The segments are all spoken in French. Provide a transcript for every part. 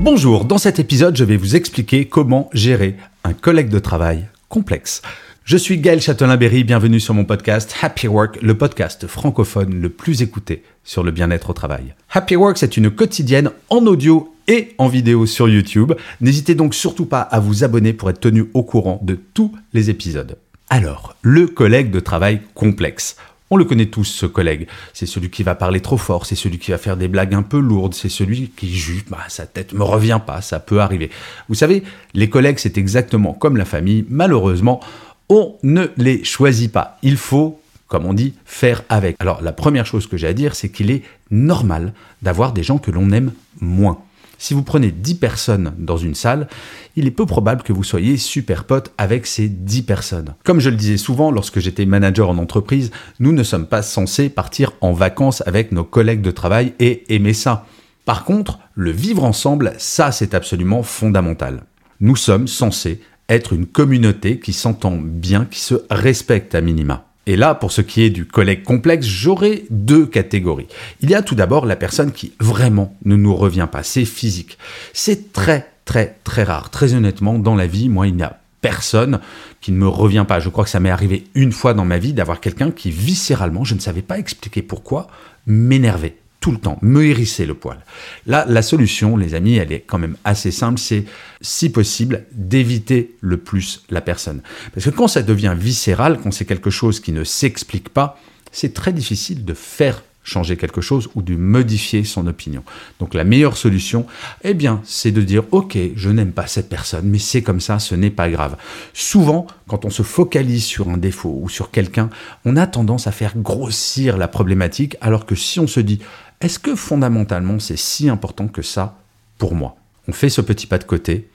Bonjour, dans cet épisode, je vais vous expliquer comment gérer un collègue de travail complexe. Je suis Gaël Châtelain-Berry, bienvenue sur mon podcast Happy Work, le podcast francophone le plus écouté sur le bien-être au travail. Happy Work, c'est une quotidienne en audio et en vidéo sur YouTube. N'hésitez donc surtout pas à vous abonner pour être tenu au courant de tous les épisodes. Alors, le collègue de travail complexe. On le connaît tous, ce collègue. C'est celui qui va parler trop fort, c'est celui qui va faire des blagues un peu lourdes, c'est celui qui juge, bah, sa tête me revient pas, ça peut arriver. Vous savez, les collègues, c'est exactement comme la famille. Malheureusement, on ne les choisit pas. Il faut, comme on dit, faire avec. Alors, la première chose que j'ai à dire, c'est qu'il est normal d'avoir des gens que l'on aime moins. Si vous prenez 10 personnes dans une salle, il est peu probable que vous soyez super pote avec ces 10 personnes. Comme je le disais souvent lorsque j'étais manager en entreprise, nous ne sommes pas censés partir en vacances avec nos collègues de travail et aimer ça. Par contre, le vivre ensemble, ça c'est absolument fondamental. Nous sommes censés être une communauté qui s'entend bien, qui se respecte à minima. Et là, pour ce qui est du collègue complexe, j'aurai deux catégories. Il y a tout d'abord la personne qui vraiment ne nous revient pas, c'est physique. C'est très très très rare. Très honnêtement, dans la vie, moi, il n'y a personne qui ne me revient pas. Je crois que ça m'est arrivé une fois dans ma vie d'avoir quelqu'un qui viscéralement, je ne savais pas expliquer pourquoi, m'énervait tout le temps, me hérisser le poil. Là, la solution, les amis, elle est quand même assez simple, c'est, si possible, d'éviter le plus la personne. Parce que quand ça devient viscéral, quand c'est quelque chose qui ne s'explique pas, c'est très difficile de faire changer quelque chose ou de modifier son opinion. Donc la meilleure solution, eh bien, c'est de dire OK, je n'aime pas cette personne, mais c'est comme ça, ce n'est pas grave. Souvent, quand on se focalise sur un défaut ou sur quelqu'un, on a tendance à faire grossir la problématique alors que si on se dit est-ce que fondamentalement c'est si important que ça pour moi? On fait ce petit pas de côté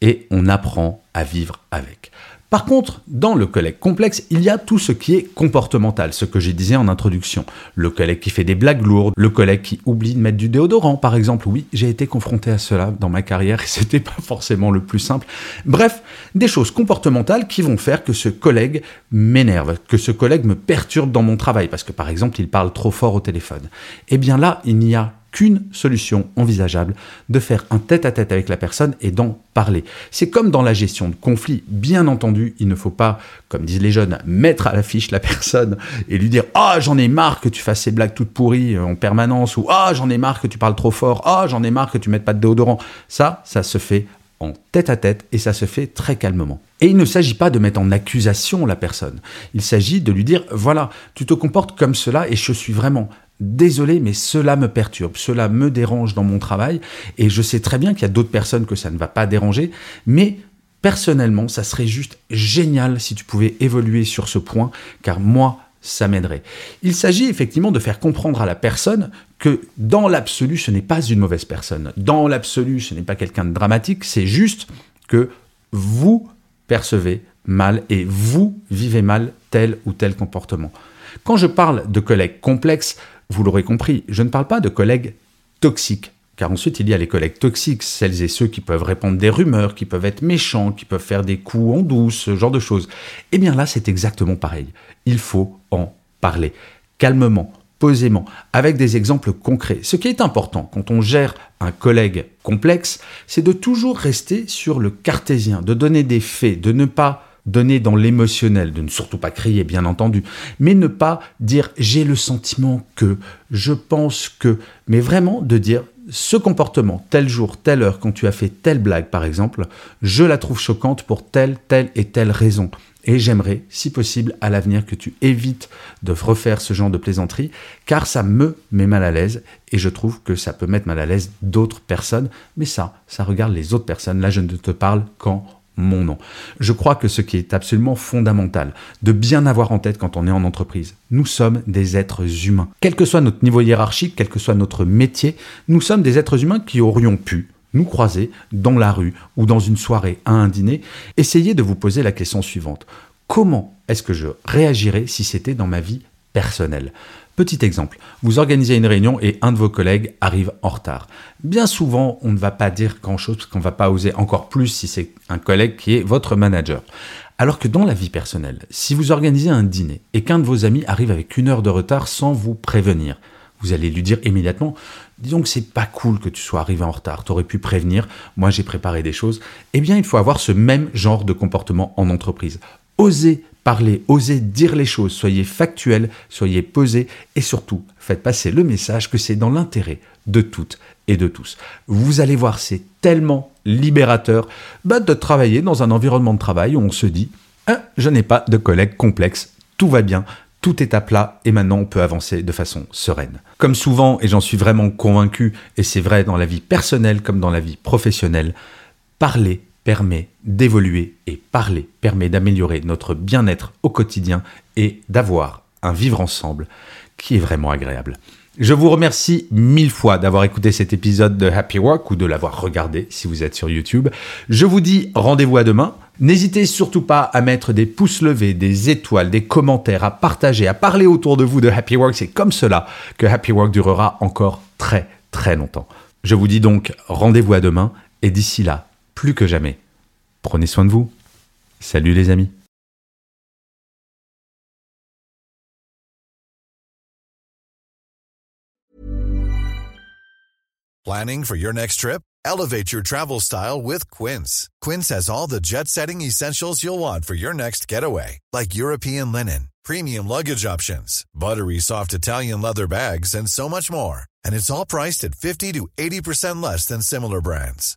et on apprend à vivre avec. Par contre, dans le collègue complexe, il y a tout ce qui est comportemental, ce que j'ai disais en introduction. Le collègue qui fait des blagues lourdes, le collègue qui oublie de mettre du déodorant, par exemple. Oui, j'ai été confronté à cela dans ma carrière et c'était pas forcément le plus simple. Bref, des choses comportementales qui vont faire que ce collègue m'énerve, que ce collègue me perturbe dans mon travail, parce que par exemple, il parle trop fort au téléphone. Eh bien là, il n'y a qu'une solution envisageable, de faire un tête-à-tête avec la personne et d'en parler. C'est comme dans la gestion de conflits. Bien entendu, il ne faut pas, comme disent les jeunes, mettre à l'affiche la personne et lui dire Ah, j'en ai marre que tu fasses ces blagues toutes pourries en permanence, ou Ah, j'en ai marre que tu parles trop fort, Ah, j'en ai marre que tu mettes pas de déodorant. Ça, ça se fait en tête à tête et ça se fait très calmement. Et il ne s'agit pas de mettre en accusation la personne. Il s'agit de lui dire voilà, tu te comportes comme cela et je suis vraiment désolé, mais cela me perturbe, cela me dérange dans mon travail, et je sais très bien qu'il y a d'autres personnes que ça ne va pas déranger, mais personnellement, ça serait juste génial si tu pouvais évoluer sur ce point, car moi, ça m'aiderait. Il s'agit effectivement de faire comprendre à la personne que dans l'absolu, ce n'est pas une mauvaise personne. Dans l'absolu, ce n'est pas quelqu'un de dramatique, c'est juste que vous percevez mal et vous vivez mal tel ou tel comportement. Quand je parle de collègues complexes, vous l'aurez compris, je ne parle pas de collègues toxiques. Car ensuite, il y a les collègues toxiques, celles et ceux qui peuvent répandre des rumeurs, qui peuvent être méchants, qui peuvent faire des coups en douce, ce genre de choses. Eh bien là, c'est exactement pareil. Il faut en parler calmement, posément, avec des exemples concrets. Ce qui est important quand on gère un collègue complexe, c'est de toujours rester sur le cartésien, de donner des faits, de ne pas donner dans l'émotionnel, de ne surtout pas crier, bien entendu, mais ne pas dire j'ai le sentiment que, je pense que, mais vraiment de dire ce comportement, tel jour, telle heure, quand tu as fait telle blague, par exemple, je la trouve choquante pour telle, telle et telle raison. Et j'aimerais, si possible, à l'avenir, que tu évites de refaire ce genre de plaisanterie, car ça me met mal à l'aise, et je trouve que ça peut mettre mal à l'aise d'autres personnes, mais ça, ça regarde les autres personnes. Là, je ne te parle qu'en mon nom. Je crois que ce qui est absolument fondamental, de bien avoir en tête quand on est en entreprise, nous sommes des êtres humains. Quel que soit notre niveau hiérarchique, quel que soit notre métier, nous sommes des êtres humains qui aurions pu nous croiser dans la rue ou dans une soirée à un dîner. Essayez de vous poser la question suivante. Comment est-ce que je réagirais si c'était dans ma vie personnelle Petit exemple, vous organisez une réunion et un de vos collègues arrive en retard. Bien souvent, on ne va pas dire grand-chose parce qu'on ne va pas oser encore plus si c'est un collègue qui est votre manager. Alors que dans la vie personnelle, si vous organisez un dîner et qu'un de vos amis arrive avec une heure de retard sans vous prévenir, vous allez lui dire immédiatement disons que c'est pas cool que tu sois arrivé en retard, tu aurais pu prévenir, moi j'ai préparé des choses. Eh bien, il faut avoir ce même genre de comportement en entreprise. Osez parler, osez dire les choses, soyez factuel, soyez posé et surtout faites passer le message que c'est dans l'intérêt de toutes et de tous. Vous allez voir, c'est tellement libérateur bah, de travailler dans un environnement de travail où on se dit hein, je n'ai pas de collègues complexes, tout va bien, tout est à plat et maintenant on peut avancer de façon sereine. Comme souvent, et j'en suis vraiment convaincu, et c'est vrai dans la vie personnelle comme dans la vie professionnelle, parler permet d'évoluer et parler permet d'améliorer notre bien-être au quotidien et d'avoir un vivre ensemble qui est vraiment agréable. Je vous remercie mille fois d'avoir écouté cet épisode de Happy Work ou de l'avoir regardé si vous êtes sur YouTube. Je vous dis rendez-vous à demain. N'hésitez surtout pas à mettre des pouces levés, des étoiles, des commentaires, à partager, à parler autour de vous de Happy Work. C'est comme cela que Happy Work durera encore très très longtemps. Je vous dis donc rendez-vous à demain et d'ici là, plus que jamais. Prenez soin de vous. Salut les amis. Planning for your next trip? Elevate your travel style with Quince. Quince has all the jet setting essentials you'll want for your next getaway, like European linen, premium luggage options, buttery soft Italian leather bags, and so much more and it's all priced at 50 to 80% less than similar brands.